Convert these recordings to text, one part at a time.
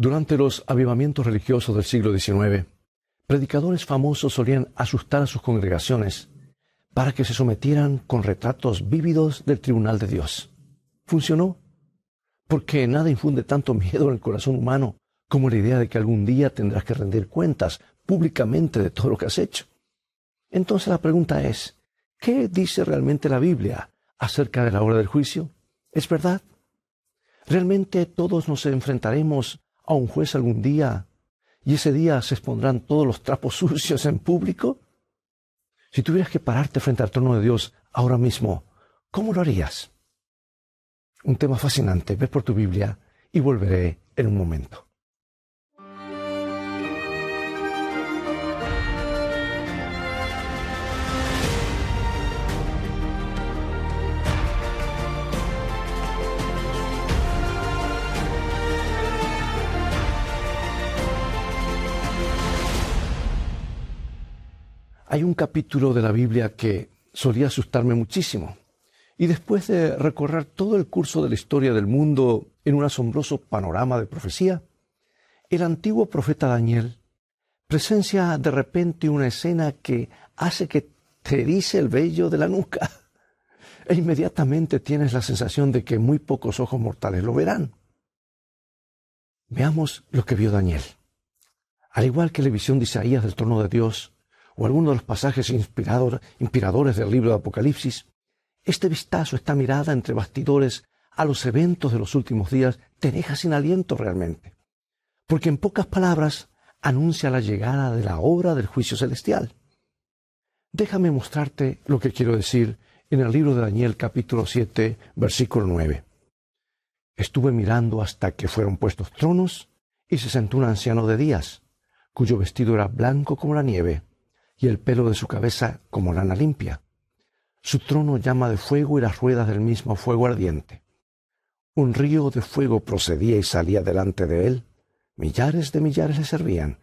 Durante los avivamientos religiosos del siglo XIX, predicadores famosos solían asustar a sus congregaciones para que se sometieran con retratos vívidos del tribunal de Dios. Funcionó, porque nada infunde tanto miedo en el corazón humano como la idea de que algún día tendrás que rendir cuentas públicamente de todo lo que has hecho. Entonces la pregunta es, ¿qué dice realmente la Biblia acerca de la hora del juicio? ¿Es verdad? ¿Realmente todos nos enfrentaremos a un juez algún día y ese día se expondrán todos los trapos sucios en público? Si tuvieras que pararte frente al trono de Dios ahora mismo, ¿cómo lo harías? Un tema fascinante. Ve por tu Biblia y volveré en un momento. Hay un capítulo de la Biblia que solía asustarme muchísimo. Y después de recorrer todo el curso de la historia del mundo en un asombroso panorama de profecía, el antiguo profeta Daniel presencia de repente una escena que hace que te erice el vello de la nuca. E inmediatamente tienes la sensación de que muy pocos ojos mortales lo verán. Veamos lo que vio Daniel. Al igual que la visión de Isaías del trono de Dios, o alguno de los pasajes inspiradores del libro de Apocalipsis, este vistazo, esta mirada entre bastidores a los eventos de los últimos días, te deja sin aliento realmente. Porque en pocas palabras anuncia la llegada de la obra del juicio celestial. Déjame mostrarte lo que quiero decir en el libro de Daniel capítulo 7, versículo 9. Estuve mirando hasta que fueron puestos tronos y se sentó un anciano de días, cuyo vestido era blanco como la nieve y el pelo de su cabeza como lana limpia. Su trono llama de fuego y las ruedas del mismo fuego ardiente. Un río de fuego procedía y salía delante de él. Millares de millares le servían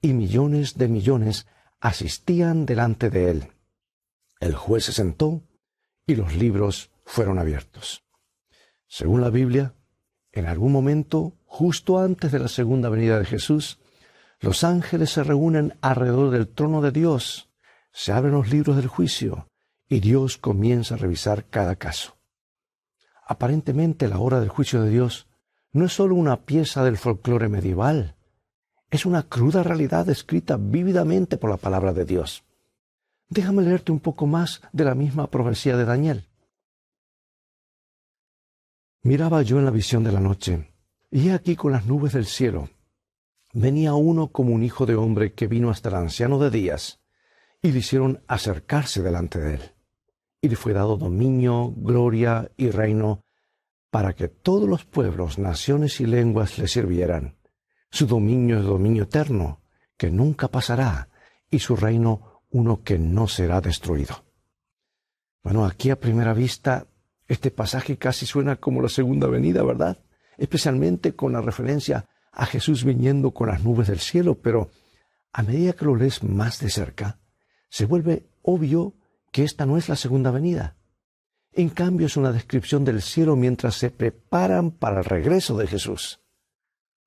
y millones de millones asistían delante de él. El juez se sentó y los libros fueron abiertos. Según la Biblia, en algún momento, justo antes de la segunda venida de Jesús, los ángeles se reúnen alrededor del trono de Dios, se abren los libros del juicio y Dios comienza a revisar cada caso. Aparentemente la hora del juicio de Dios no es sólo una pieza del folclore medieval, es una cruda realidad escrita vívidamente por la palabra de Dios. Déjame leerte un poco más de la misma profecía de Daniel. Miraba yo en la visión de la noche, y he aquí con las nubes del cielo, venía uno como un hijo de hombre que vino hasta el anciano de días, y le hicieron acercarse delante de él. Y le fue dado dominio, gloria y reino, para que todos los pueblos, naciones y lenguas le sirvieran. Su dominio es dominio eterno, que nunca pasará, y su reino uno que no será destruido. Bueno, aquí a primera vista, este pasaje casi suena como la segunda venida, ¿verdad? Especialmente con la referencia a Jesús viniendo con las nubes del cielo, pero a medida que lo lees más de cerca, se vuelve obvio que esta no es la segunda venida. En cambio es una descripción del cielo mientras se preparan para el regreso de Jesús.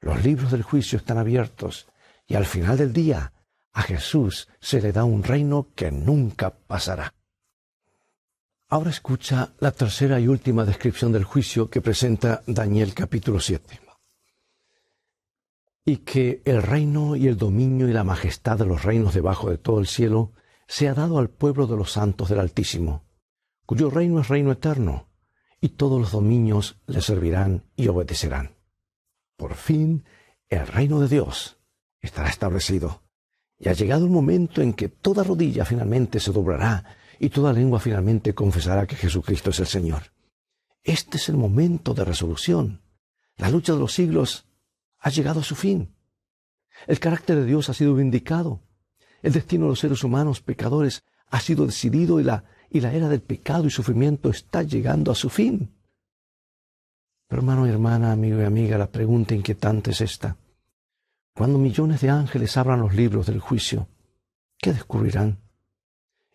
Los libros del juicio están abiertos y al final del día a Jesús se le da un reino que nunca pasará. Ahora escucha la tercera y última descripción del juicio que presenta Daniel capítulo 7 y que el reino y el dominio y la majestad de los reinos debajo de todo el cielo sea dado al pueblo de los santos del Altísimo, cuyo reino es reino eterno, y todos los dominios le servirán y obedecerán. Por fin, el reino de Dios estará establecido, y ha llegado el momento en que toda rodilla finalmente se doblará y toda lengua finalmente confesará que Jesucristo es el Señor. Este es el momento de resolución. La lucha de los siglos ha llegado a su fin. El carácter de Dios ha sido vindicado. El destino de los seres humanos pecadores ha sido decidido y la, y la era del pecado y sufrimiento está llegando a su fin. Pero hermano y hermana, amigo y amiga, la pregunta inquietante es esta. Cuando millones de ángeles abran los libros del juicio, ¿qué descubrirán?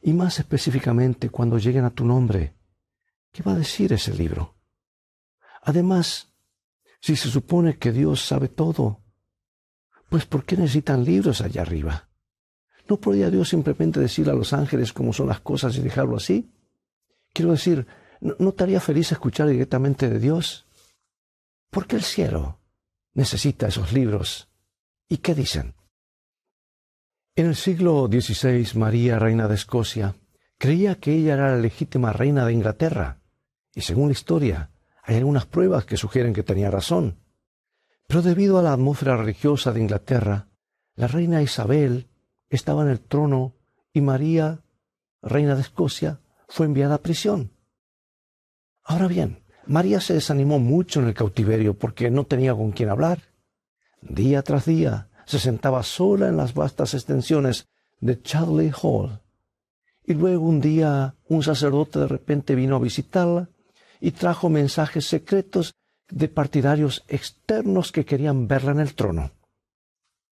Y más específicamente cuando lleguen a tu nombre, ¿qué va a decir ese libro? Además, si se supone que Dios sabe todo Pues ¿por qué necesitan libros allá arriba? ¿No podría Dios simplemente decir a los ángeles cómo son las cosas y dejarlo así? Quiero decir, ¿no, ¿no estaría feliz escuchar directamente de Dios? ¿Por qué el cielo necesita esos libros? ¿Y qué dicen? En el siglo XVI, María, reina de Escocia, creía que ella era la legítima reina de Inglaterra, y según la historia, hay algunas pruebas que sugieren que tenía razón. Pero debido a la atmósfera religiosa de Inglaterra, la reina Isabel estaba en el trono y María, reina de Escocia, fue enviada a prisión. Ahora bien, María se desanimó mucho en el cautiverio porque no tenía con quién hablar. Día tras día se sentaba sola en las vastas extensiones de Chadley Hall. Y luego un día un sacerdote de repente vino a visitarla y trajo mensajes secretos de partidarios externos que querían verla en el trono.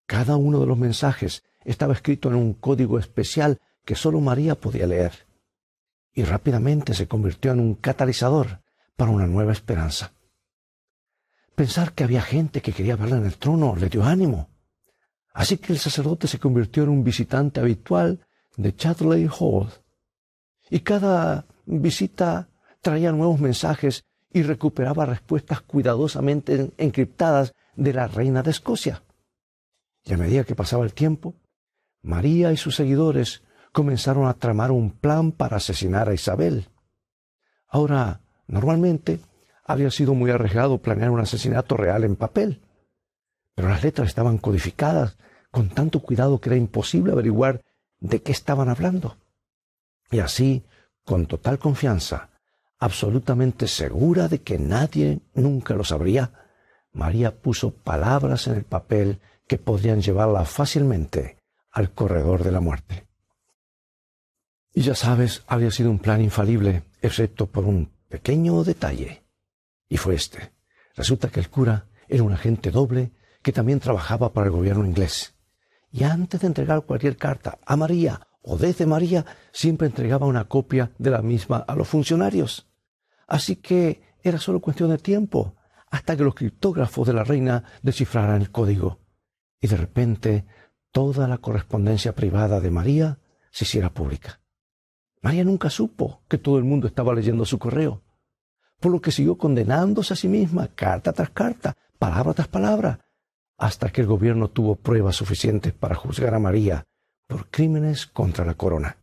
Cada uno de los mensajes estaba escrito en un código especial que sólo María podía leer, y rápidamente se convirtió en un catalizador para una nueva esperanza. Pensar que había gente que quería verla en el trono le dio ánimo. Así que el sacerdote se convirtió en un visitante habitual de Chadley Hall. Y cada visita traía nuevos mensajes y recuperaba respuestas cuidadosamente encriptadas de la reina de Escocia. Y a medida que pasaba el tiempo, María y sus seguidores comenzaron a tramar un plan para asesinar a Isabel. Ahora, normalmente, habría sido muy arriesgado planear un asesinato real en papel, pero las letras estaban codificadas con tanto cuidado que era imposible averiguar de qué estaban hablando. Y así, con total confianza, absolutamente segura de que nadie nunca lo sabría, María puso palabras en el papel que podrían llevarla fácilmente al corredor de la muerte. Y ya sabes, había sido un plan infalible, excepto por un pequeño detalle. Y fue este. Resulta que el cura era un agente doble que también trabajaba para el gobierno inglés. Y antes de entregar cualquier carta a María o desde María, siempre entregaba una copia de la misma a los funcionarios. Así que era solo cuestión de tiempo hasta que los criptógrafos de la reina descifraran el código. Y de repente toda la correspondencia privada de María se hiciera pública. María nunca supo que todo el mundo estaba leyendo su correo, por lo que siguió condenándose a sí misma carta tras carta, palabra tras palabra, hasta que el gobierno tuvo pruebas suficientes para juzgar a María por crímenes contra la corona.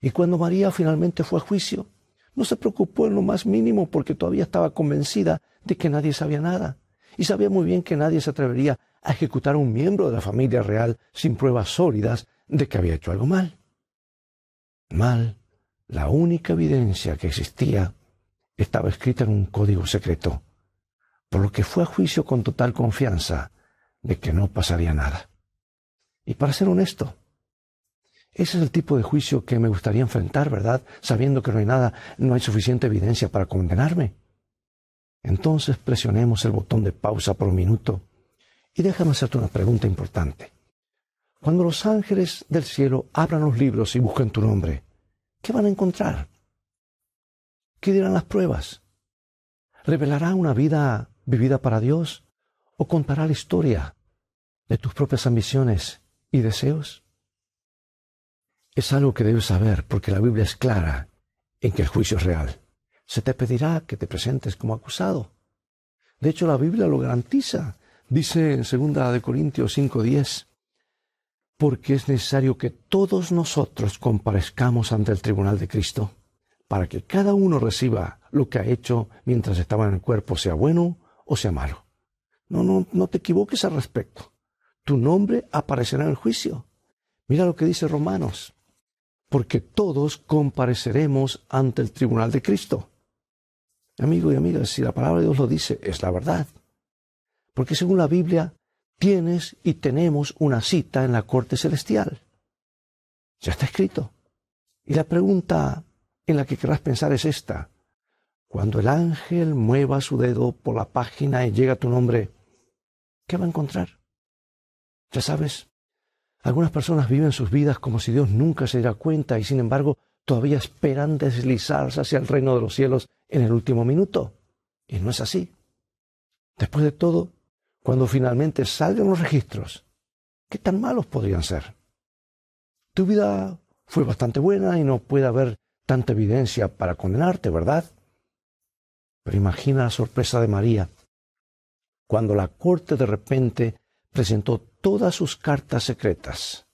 Y cuando María finalmente fue a juicio, no se preocupó en lo más mínimo porque todavía estaba convencida de que nadie sabía nada y sabía muy bien que nadie se atrevería a ejecutar a un miembro de la familia real sin pruebas sólidas de que había hecho algo mal. Mal, la única evidencia que existía estaba escrita en un código secreto, por lo que fue a juicio con total confianza de que no pasaría nada. Y para ser honesto, ese es el tipo de juicio que me gustaría enfrentar, ¿verdad? Sabiendo que no hay nada, no hay suficiente evidencia para condenarme. Entonces presionemos el botón de pausa por un minuto y déjame hacerte una pregunta importante. Cuando los ángeles del cielo abran los libros y busquen tu nombre, ¿qué van a encontrar? ¿Qué dirán las pruebas? ¿Revelará una vida vivida para Dios o contará la historia de tus propias ambiciones y deseos? Es algo que debes saber porque la Biblia es clara en que el juicio es real. Se te pedirá que te presentes como acusado. De hecho, la Biblia lo garantiza. Dice en 2 de Corintios 5:10, porque es necesario que todos nosotros comparezcamos ante el tribunal de Cristo, para que cada uno reciba lo que ha hecho mientras estaba en el cuerpo, sea bueno o sea malo. No, no, no te equivoques al respecto. Tu nombre aparecerá en el juicio. Mira lo que dice Romanos porque todos compareceremos ante el tribunal de Cristo. Amigo y amiga, si la palabra de Dios lo dice, es la verdad. Porque según la Biblia, tienes y tenemos una cita en la corte celestial. Ya está escrito. Y la pregunta en la que querrás pensar es esta. Cuando el ángel mueva su dedo por la página y llega tu nombre, ¿qué va a encontrar? Ya sabes, algunas personas viven sus vidas como si Dios nunca se diera cuenta y sin embargo todavía esperan deslizarse hacia el reino de los cielos en el último minuto. Y no es así. Después de todo, cuando finalmente salgan los registros, ¿qué tan malos podrían ser? Tu vida fue bastante buena y no puede haber tanta evidencia para condenarte, ¿verdad? Pero imagina la sorpresa de María cuando la corte de repente presentó todas sus cartas secretas,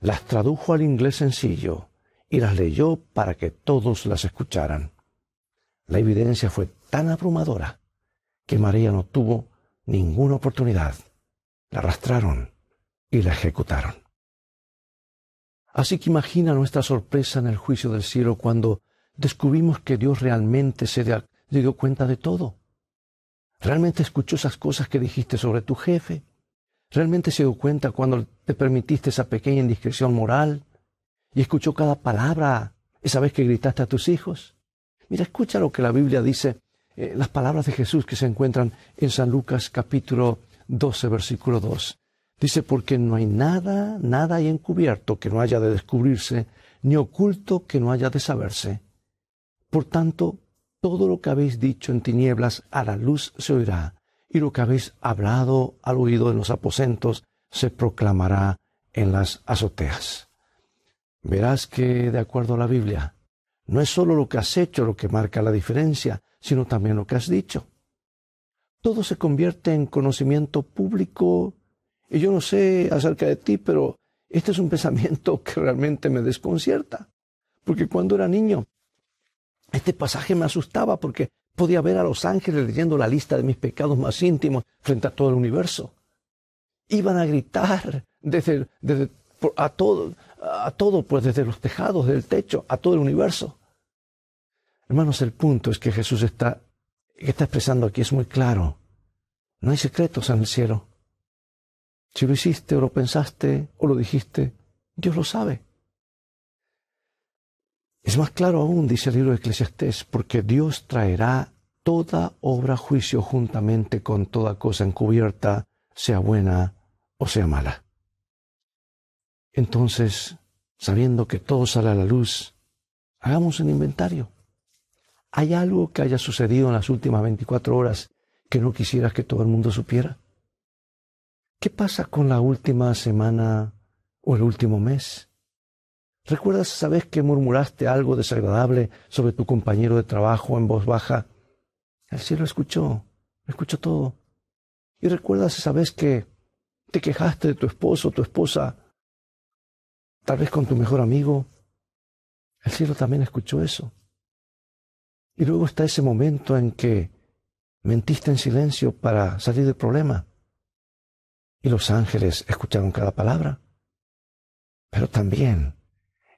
las tradujo al inglés sencillo y las leyó para que todos las escucharan. La evidencia fue tan abrumadora que María no tuvo ninguna oportunidad. La arrastraron y la ejecutaron. Así que imagina nuestra sorpresa en el juicio del cielo cuando descubrimos que Dios realmente se dio cuenta de todo. ¿Realmente escuchó esas cosas que dijiste sobre tu jefe? ¿Realmente se dio cuenta cuando te permitiste esa pequeña indiscreción moral? ¿Y escuchó cada palabra esa vez que gritaste a tus hijos? Mira, escucha lo que la Biblia dice, eh, las palabras de Jesús que se encuentran en San Lucas capítulo 12, versículo 2. Dice, porque no hay nada, nada hay encubierto que no haya de descubrirse, ni oculto que no haya de saberse. Por tanto, todo lo que habéis dicho en tinieblas a la luz se oirá, y lo que habéis hablado al oído en los aposentos se proclamará en las azoteas. Verás que, de acuerdo a la Biblia, no es sólo lo que has hecho lo que marca la diferencia, sino también lo que has dicho. Todo se convierte en conocimiento público, y yo no sé acerca de ti, pero este es un pensamiento que realmente me desconcierta, porque cuando era niño este pasaje me asustaba porque podía ver a los ángeles leyendo la lista de mis pecados más íntimos frente a todo el universo. Iban a gritar desde, a todo, a todo, pues desde los tejados del techo, a todo el universo. Hermanos, el punto es que Jesús está, está expresando aquí es muy claro. No hay secretos en el cielo. Si lo hiciste o lo pensaste o lo dijiste, Dios lo sabe. Es más claro aún, dice el libro de Eclesiastés, porque Dios traerá toda obra juicio juntamente con toda cosa encubierta, sea buena o sea mala. Entonces, sabiendo que todo sale a la luz, hagamos un inventario. ¿Hay algo que haya sucedido en las últimas 24 horas que no quisieras que todo el mundo supiera? ¿Qué pasa con la última semana o el último mes? ¿Recuerdas esa vez que murmuraste algo desagradable sobre tu compañero de trabajo en voz baja? El cielo escuchó, escuchó todo. ¿Y recuerdas esa vez que te quejaste de tu esposo tu esposa, tal vez con tu mejor amigo? El cielo también escuchó eso. Y luego está ese momento en que mentiste en silencio para salir del problema. Y los ángeles escucharon cada palabra. Pero también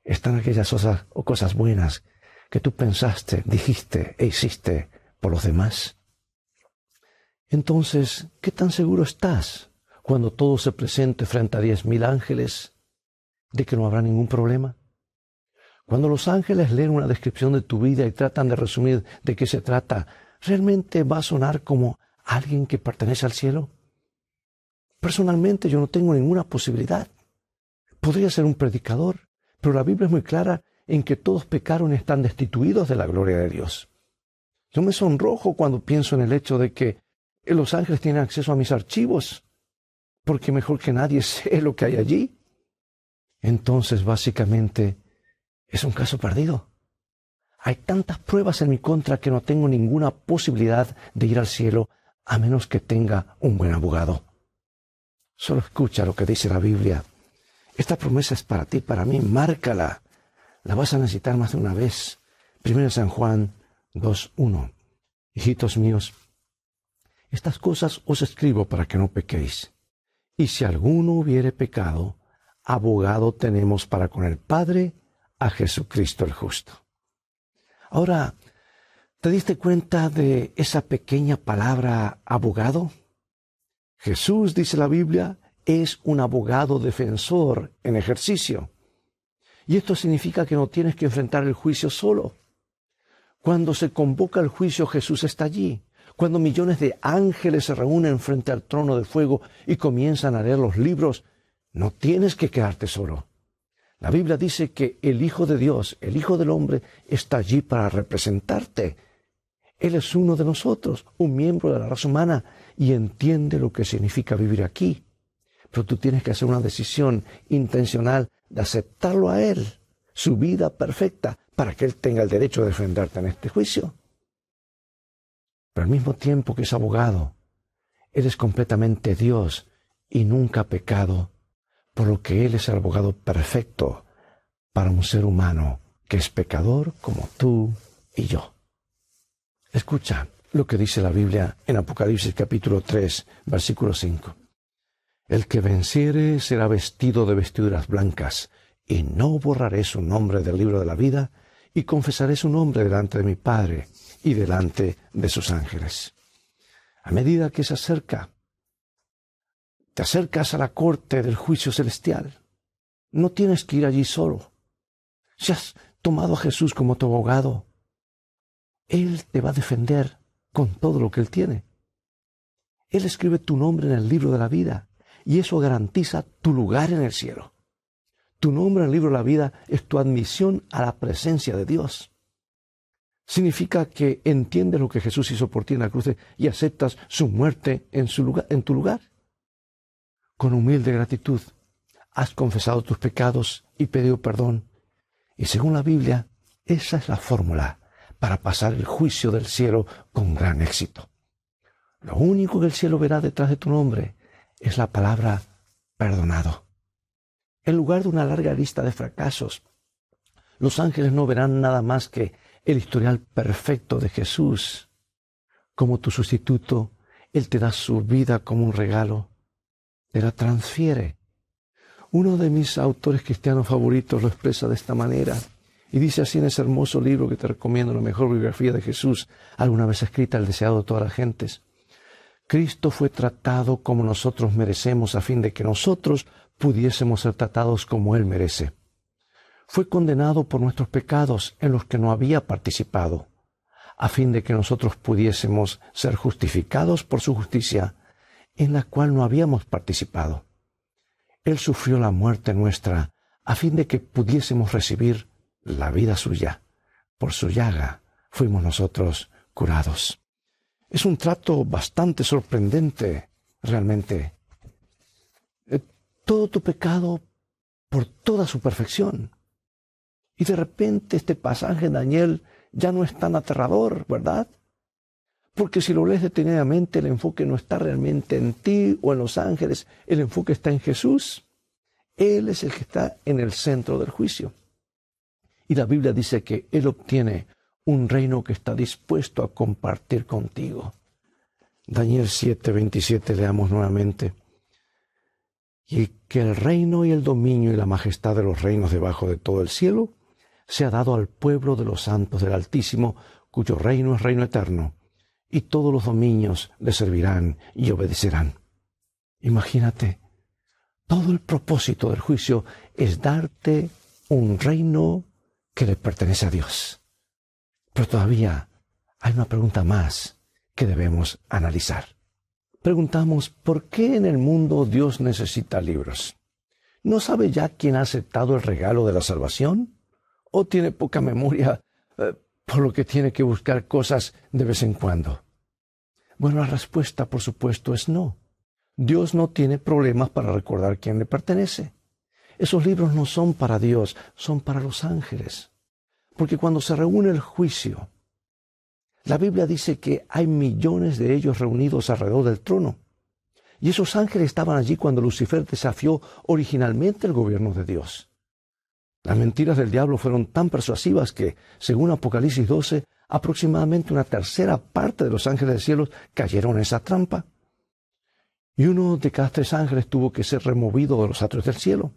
están aquellas cosas o cosas buenas que tú pensaste, dijiste e hiciste por los demás. Entonces, ¿qué tan seguro estás cuando todo se presente frente a diez mil ángeles de que no habrá ningún problema? Cuando los ángeles leen una descripción de tu vida y tratan de resumir de qué se trata, ¿realmente va a sonar como alguien que pertenece al cielo? Personalmente yo no tengo ninguna posibilidad. Podría ser un predicador, pero la Biblia es muy clara en que todos pecaron y están destituidos de la gloria de Dios. Yo me sonrojo cuando pienso en el hecho de que los ángeles tienen acceso a mis archivos, porque mejor que nadie sé lo que hay allí. Entonces, básicamente, es un caso perdido. Hay tantas pruebas en mi contra que no tengo ninguna posibilidad de ir al cielo a menos que tenga un buen abogado. Solo escucha lo que dice la Biblia esta promesa es para ti, para mí, márcala. La vas a necesitar más de una vez. Primero San Juan 2.1. Hijitos míos, estas cosas os escribo para que no pequéis. Y si alguno hubiere pecado, abogado tenemos para con el Padre a Jesucristo el justo. Ahora, ¿te diste cuenta de esa pequeña palabra abogado? Jesús, dice la Biblia, es un abogado defensor en ejercicio. Y esto significa que no tienes que enfrentar el juicio solo. Cuando se convoca el juicio, Jesús está allí. Cuando millones de ángeles se reúnen frente al trono de fuego y comienzan a leer los libros, no tienes que quedarte solo. La Biblia dice que el Hijo de Dios, el Hijo del Hombre, está allí para representarte. Él es uno de nosotros, un miembro de la raza humana, y entiende lo que significa vivir aquí. Pero tú tienes que hacer una decisión intencional de aceptarlo a Él, su vida perfecta, para que Él tenga el derecho de defenderte en este juicio. Pero al mismo tiempo que es abogado, eres completamente Dios y nunca pecado, por lo que Él es el abogado perfecto para un ser humano que es pecador como tú y yo. Escucha lo que dice la Biblia en Apocalipsis capítulo 3, versículo 5. El que venciere será vestido de vestiduras blancas, y no borraré su nombre del libro de la vida, y confesaré su nombre delante de mi Padre y delante de sus ángeles. A medida que se acerca, te acercas a la corte del juicio celestial. No tienes que ir allí solo. Si has tomado a Jesús como tu abogado, Él te va a defender con todo lo que Él tiene. Él escribe tu nombre en el libro de la vida y eso garantiza tu lugar en el cielo. Tu nombre en el libro de la vida es tu admisión a la presencia de Dios. Significa que entiendes lo que Jesús hizo por ti en la cruz y aceptas su muerte en, tu lugar. Con humilde gratitud has confesado tus pecados y pedido perdón. Y según la Biblia, esa es la fórmula para pasar el juicio del cielo con gran éxito. Lo único que el cielo verá detrás de tu nombre es la palabra perdonado. En lugar de una larga lista de fracasos, los ángeles no verán nada más que el historial perfecto de Jesús. Como tu sustituto, Él te da su vida como un regalo, te la transfiere. Uno de mis autores cristianos favoritos lo expresa de esta manera y dice así en ese hermoso libro que te recomiendo, la mejor biografía de Jesús, alguna vez escrita, el deseado de todas las gentes. Cristo fue tratado como nosotros merecemos a fin de que nosotros pudiésemos ser tratados como Él merece. Fue condenado por nuestros pecados en los que no había participado, a fin de que nosotros pudiésemos ser justificados por su justicia, en la cual no habíamos participado. Él sufrió la muerte nuestra, a fin de que pudiésemos recibir la vida suya. Por su llaga fuimos nosotros curados. Es un trato bastante sorprendente, realmente. Eh, todo tu pecado por toda su perfección. Y de repente este pasaje de Daniel ya no es tan aterrador, ¿verdad? Porque si lo lees detenidamente, el enfoque no está realmente en ti o en los ángeles, el enfoque está en Jesús. Él es el que está en el centro del juicio. Y la Biblia dice que Él obtiene un reino que está dispuesto a compartir contigo. Daniel 7, 27 leamos nuevamente. Y que el reino y el dominio y la majestad de los reinos debajo de todo el cielo sea dado al pueblo de los santos del Altísimo, cuyo reino es reino eterno, y todos los dominios le servirán y obedecerán. Imagínate, todo el propósito del juicio es darte un reino que le pertenece a Dios. Pero todavía hay una pregunta más que debemos analizar. Preguntamos, ¿por qué en el mundo Dios necesita libros? ¿No sabe ya quién ha aceptado el regalo de la salvación? ¿O tiene poca memoria eh, por lo que tiene que buscar cosas de vez en cuando? Bueno, la respuesta, por supuesto, es no. Dios no tiene problemas para recordar quién le pertenece. Esos libros no son para Dios, son para los ángeles. Porque cuando se reúne el juicio, la Biblia dice que hay millones de ellos reunidos alrededor del trono. Y esos ángeles estaban allí cuando Lucifer desafió originalmente el gobierno de Dios. Las mentiras del diablo fueron tan persuasivas que, según Apocalipsis 12, aproximadamente una tercera parte de los ángeles del cielo cayeron en esa trampa. Y uno de cada tres ángeles tuvo que ser removido de los atrios del cielo.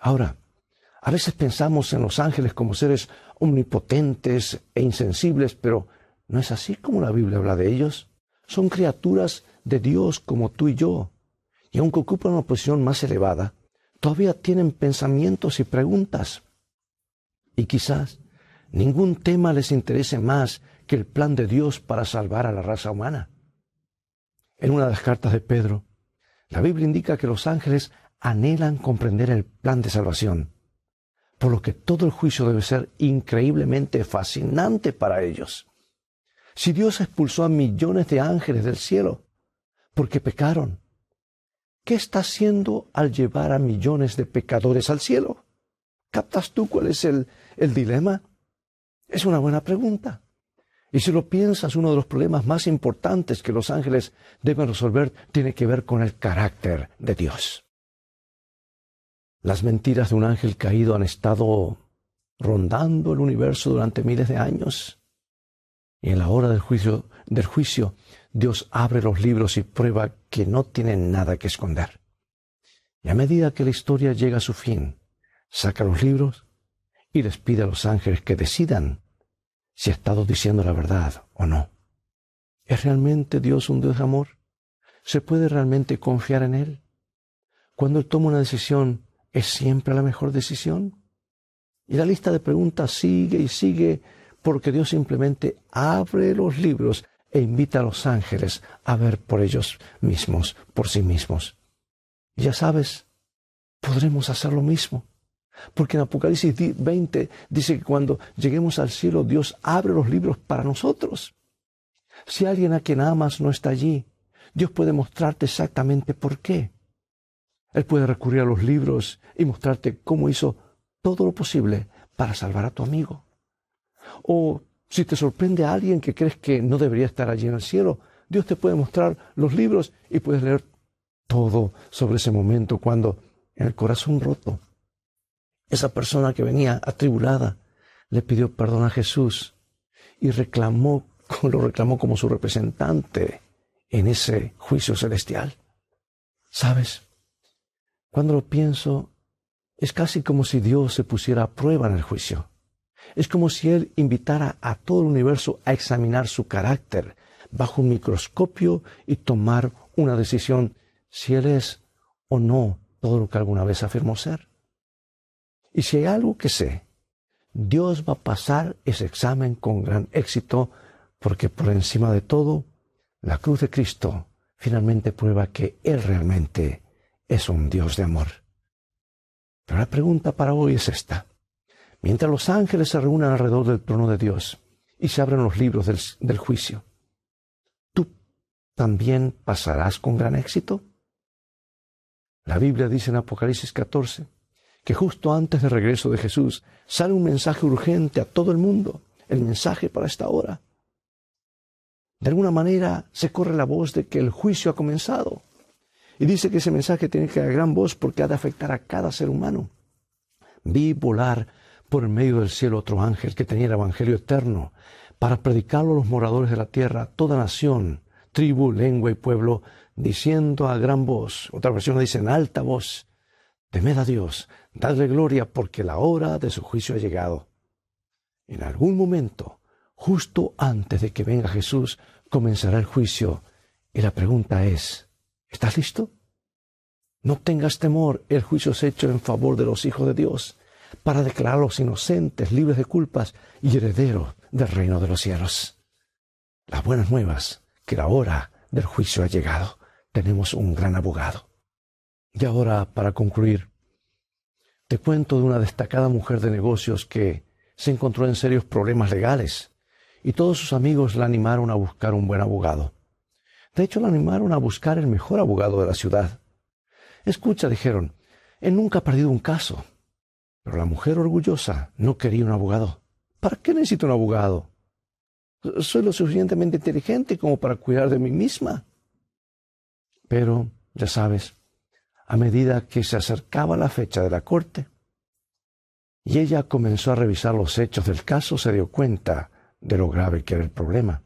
Ahora, a veces pensamos en los ángeles como seres omnipotentes e insensibles, pero no es así como la Biblia habla de ellos. Son criaturas de Dios como tú y yo. Y aunque ocupan una posición más elevada, todavía tienen pensamientos y preguntas. Y quizás ningún tema les interese más que el plan de Dios para salvar a la raza humana. En una de las cartas de Pedro, la Biblia indica que los ángeles anhelan comprender el plan de salvación por lo que todo el juicio debe ser increíblemente fascinante para ellos. Si Dios expulsó a millones de ángeles del cielo, porque pecaron. ¿Qué está haciendo al llevar a millones de pecadores al cielo? ¿Captas tú cuál es el, el dilema? Es una buena pregunta. Y si lo piensas, uno de los problemas más importantes que los ángeles deben resolver tiene que ver con el carácter de Dios. Las mentiras de un ángel caído han estado rondando el universo durante miles de años. Y en la hora del juicio, Dios abre los libros y prueba que no tienen nada que esconder. Y a medida que la historia llega a su fin, saca los libros y les pide a los ángeles que decidan si ha estado diciendo la verdad o no. ¿Es realmente Dios un Dios de amor? ¿Se puede realmente confiar en Él? Cuando Él toma una decisión, ¿es siempre la mejor decisión? Y la lista de preguntas sigue y sigue porque Dios simplemente abre los libros e invita a los ángeles a ver por ellos mismos, por sí mismos. Y ya sabes, podremos hacer lo mismo. Porque en Apocalipsis 20 dice que cuando lleguemos al cielo, Dios abre los libros para nosotros. Si alguien a quien amas no está allí, Dios puede mostrarte exactamente por qué. Él puede recurrir a los libros y mostrarte cómo hizo todo lo posible para salvar a tu amigo. O si te sorprende a alguien que crees que no debería estar allí en el cielo, Dios te puede mostrar los libros y puedes leer todo sobre ese momento cuando en el corazón roto esa persona que venía atribulada le pidió perdón a Jesús y reclamó, lo reclamó como su representante en ese juicio celestial. ¿Sabes? Cuando lo pienso, es casi como si Dios se pusiera a prueba en el juicio. Es como si Él invitara a todo el universo a examinar su carácter bajo un microscopio y tomar una decisión si Él es o no todo lo que alguna vez afirmó ser. Y si hay algo que sé, Dios va a pasar ese examen con gran éxito porque por encima de todo, la cruz de Cristo finalmente prueba que Él realmente es un Dios de amor. Pero la pregunta para hoy es esta. Mientras los ángeles se reúnen alrededor del trono de Dios y se abren los libros del, del juicio, ¿tú también pasarás con gran éxito? La Biblia dice en Apocalipsis 14, que justo antes del regreso de Jesús sale un mensaje urgente a todo el mundo, el mensaje para esta hora. De alguna manera se corre la voz de que el juicio ha comenzado. Y dice que ese mensaje tiene que dar gran voz porque ha de afectar a cada ser humano. Vi volar por el medio del cielo otro ángel que tenía el Evangelio eterno para predicarlo a los moradores de la tierra, toda nación, tribu, lengua y pueblo, diciendo a gran voz, otra versión dice en alta voz, temed a Dios, Dadle gloria porque la hora de su juicio ha llegado. En algún momento, justo antes de que venga Jesús, comenzará el juicio. Y la pregunta es, ¿estás listo? No tengas temor, el juicio es hecho en favor de los hijos de Dios, para declararlos inocentes, libres de culpas y herederos del reino de los cielos. Las buenas nuevas, que la hora del juicio ha llegado. Tenemos un gran abogado. Y ahora, para concluir, te cuento de una destacada mujer de negocios que se encontró en serios problemas legales y todos sus amigos la animaron a buscar un buen abogado. De hecho, la animaron a buscar el mejor abogado de la ciudad. Escucha, dijeron, él nunca ha perdido un caso. Pero la mujer orgullosa no quería un abogado. ¿Para qué necesito un abogado? Soy lo suficientemente inteligente como para cuidar de mí misma. Pero, ya sabes, a medida que se acercaba la fecha de la corte, y ella comenzó a revisar los hechos del caso, se dio cuenta de lo grave que era el problema.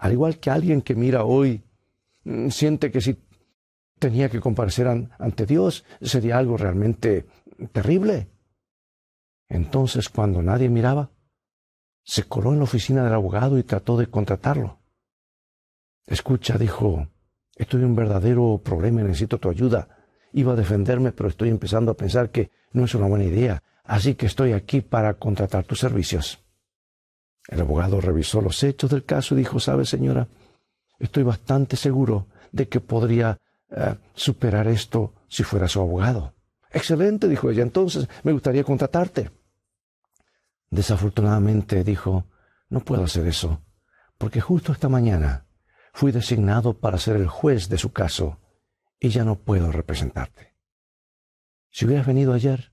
Al igual que alguien que mira hoy, mm, siente que si tenía que comparecer ante Dios sería algo realmente terrible. Entonces, cuando nadie miraba, se coló en la oficina del abogado y trató de contratarlo. Escucha, dijo, estoy en un verdadero problema y necesito tu ayuda iba a defenderme, pero estoy empezando a pensar que no es una buena idea, así que estoy aquí para contratar tus servicios. El abogado revisó los hechos del caso y dijo, sabe señora, estoy bastante seguro de que podría eh, superar esto si fuera su abogado. Excelente, dijo ella, entonces me gustaría contratarte. Desafortunadamente, dijo, no puedo hacer eso, porque justo esta mañana fui designado para ser el juez de su caso y ya no puedo representarte. Si hubieras venido ayer,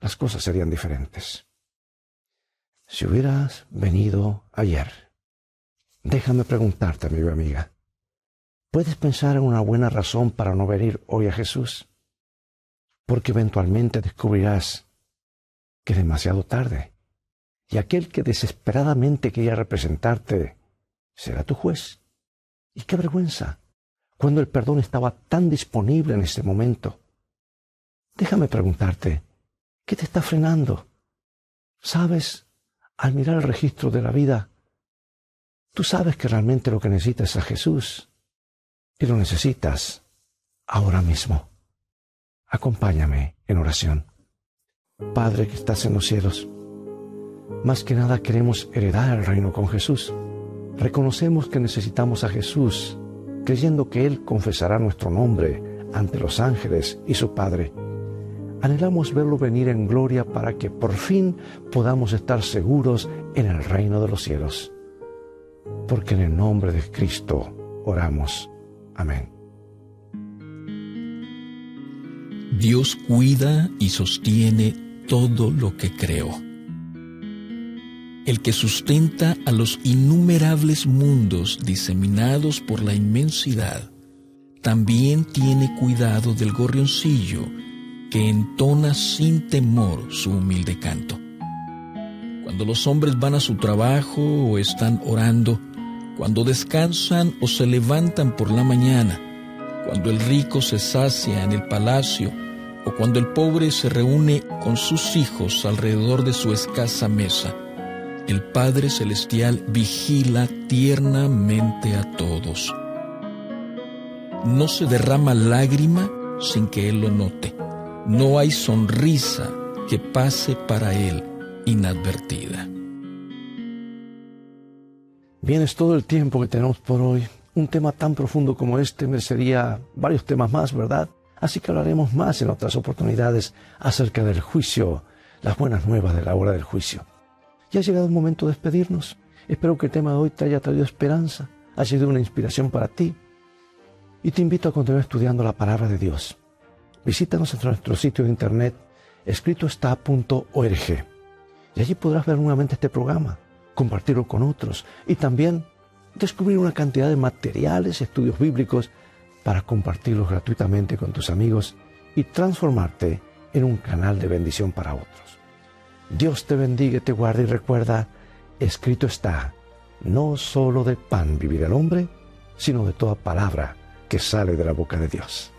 las cosas serían diferentes. Si hubieras venido ayer, déjame preguntarte, amigo amiga, ¿puedes pensar en una buena razón para no venir hoy a Jesús? Porque eventualmente descubrirás que es demasiado tarde y aquel que desesperadamente quería representarte será tu juez. Y qué vergüenza, cuando el perdón estaba tan disponible en ese momento. Déjame preguntarte, ¿qué te está frenando? ¿Sabes, al mirar el registro de la vida, tú sabes que realmente lo que necesitas es a Jesús y lo necesitas ahora mismo? Acompáñame en oración. Padre que estás en los cielos, más que nada queremos heredar el reino con Jesús. Reconocemos que necesitamos a Jesús, creyendo que Él confesará nuestro nombre ante los ángeles y su Padre. Anhelamos verlo venir en gloria para que por fin podamos estar seguros en el reino de los cielos. Porque en el nombre de Cristo oramos. Amén. Dios cuida y sostiene todo lo que creó el que sustenta a los innumerables mundos diseminados por la inmensidad, también tiene cuidado del gorrioncillo entona sin temor su humilde canto. Cuando los hombres van a su trabajo o están orando, cuando descansan o se levantan por la mañana, cuando el rico se sacia en el palacio o cuando el pobre se reúne con sus hijos alrededor de su escasa mesa, el Padre Celestial vigila tiernamente a todos. No se derrama lágrima sin que Él lo note. No hay sonrisa que pase para Él inadvertida. Bien, es todo el tiempo que tenemos por hoy. Un tema tan profundo como este merecería varios temas más, ¿verdad? Así que hablaremos más en otras oportunidades acerca del juicio, las buenas nuevas de la hora del juicio. Ya ha llegado el momento de despedirnos. Espero que el tema de hoy te haya traído esperanza, ha sido una inspiración para ti. Y te invito a continuar estudiando la palabra de Dios. Visítanos en nuestro sitio de internet escritoestá.org y allí podrás ver nuevamente este programa, compartirlo con otros y también descubrir una cantidad de materiales, estudios bíblicos para compartirlos gratuitamente con tus amigos y transformarte en un canal de bendición para otros. Dios te bendiga y te guarde y recuerda, escrito está, no solo de pan vivirá el hombre, sino de toda palabra que sale de la boca de Dios.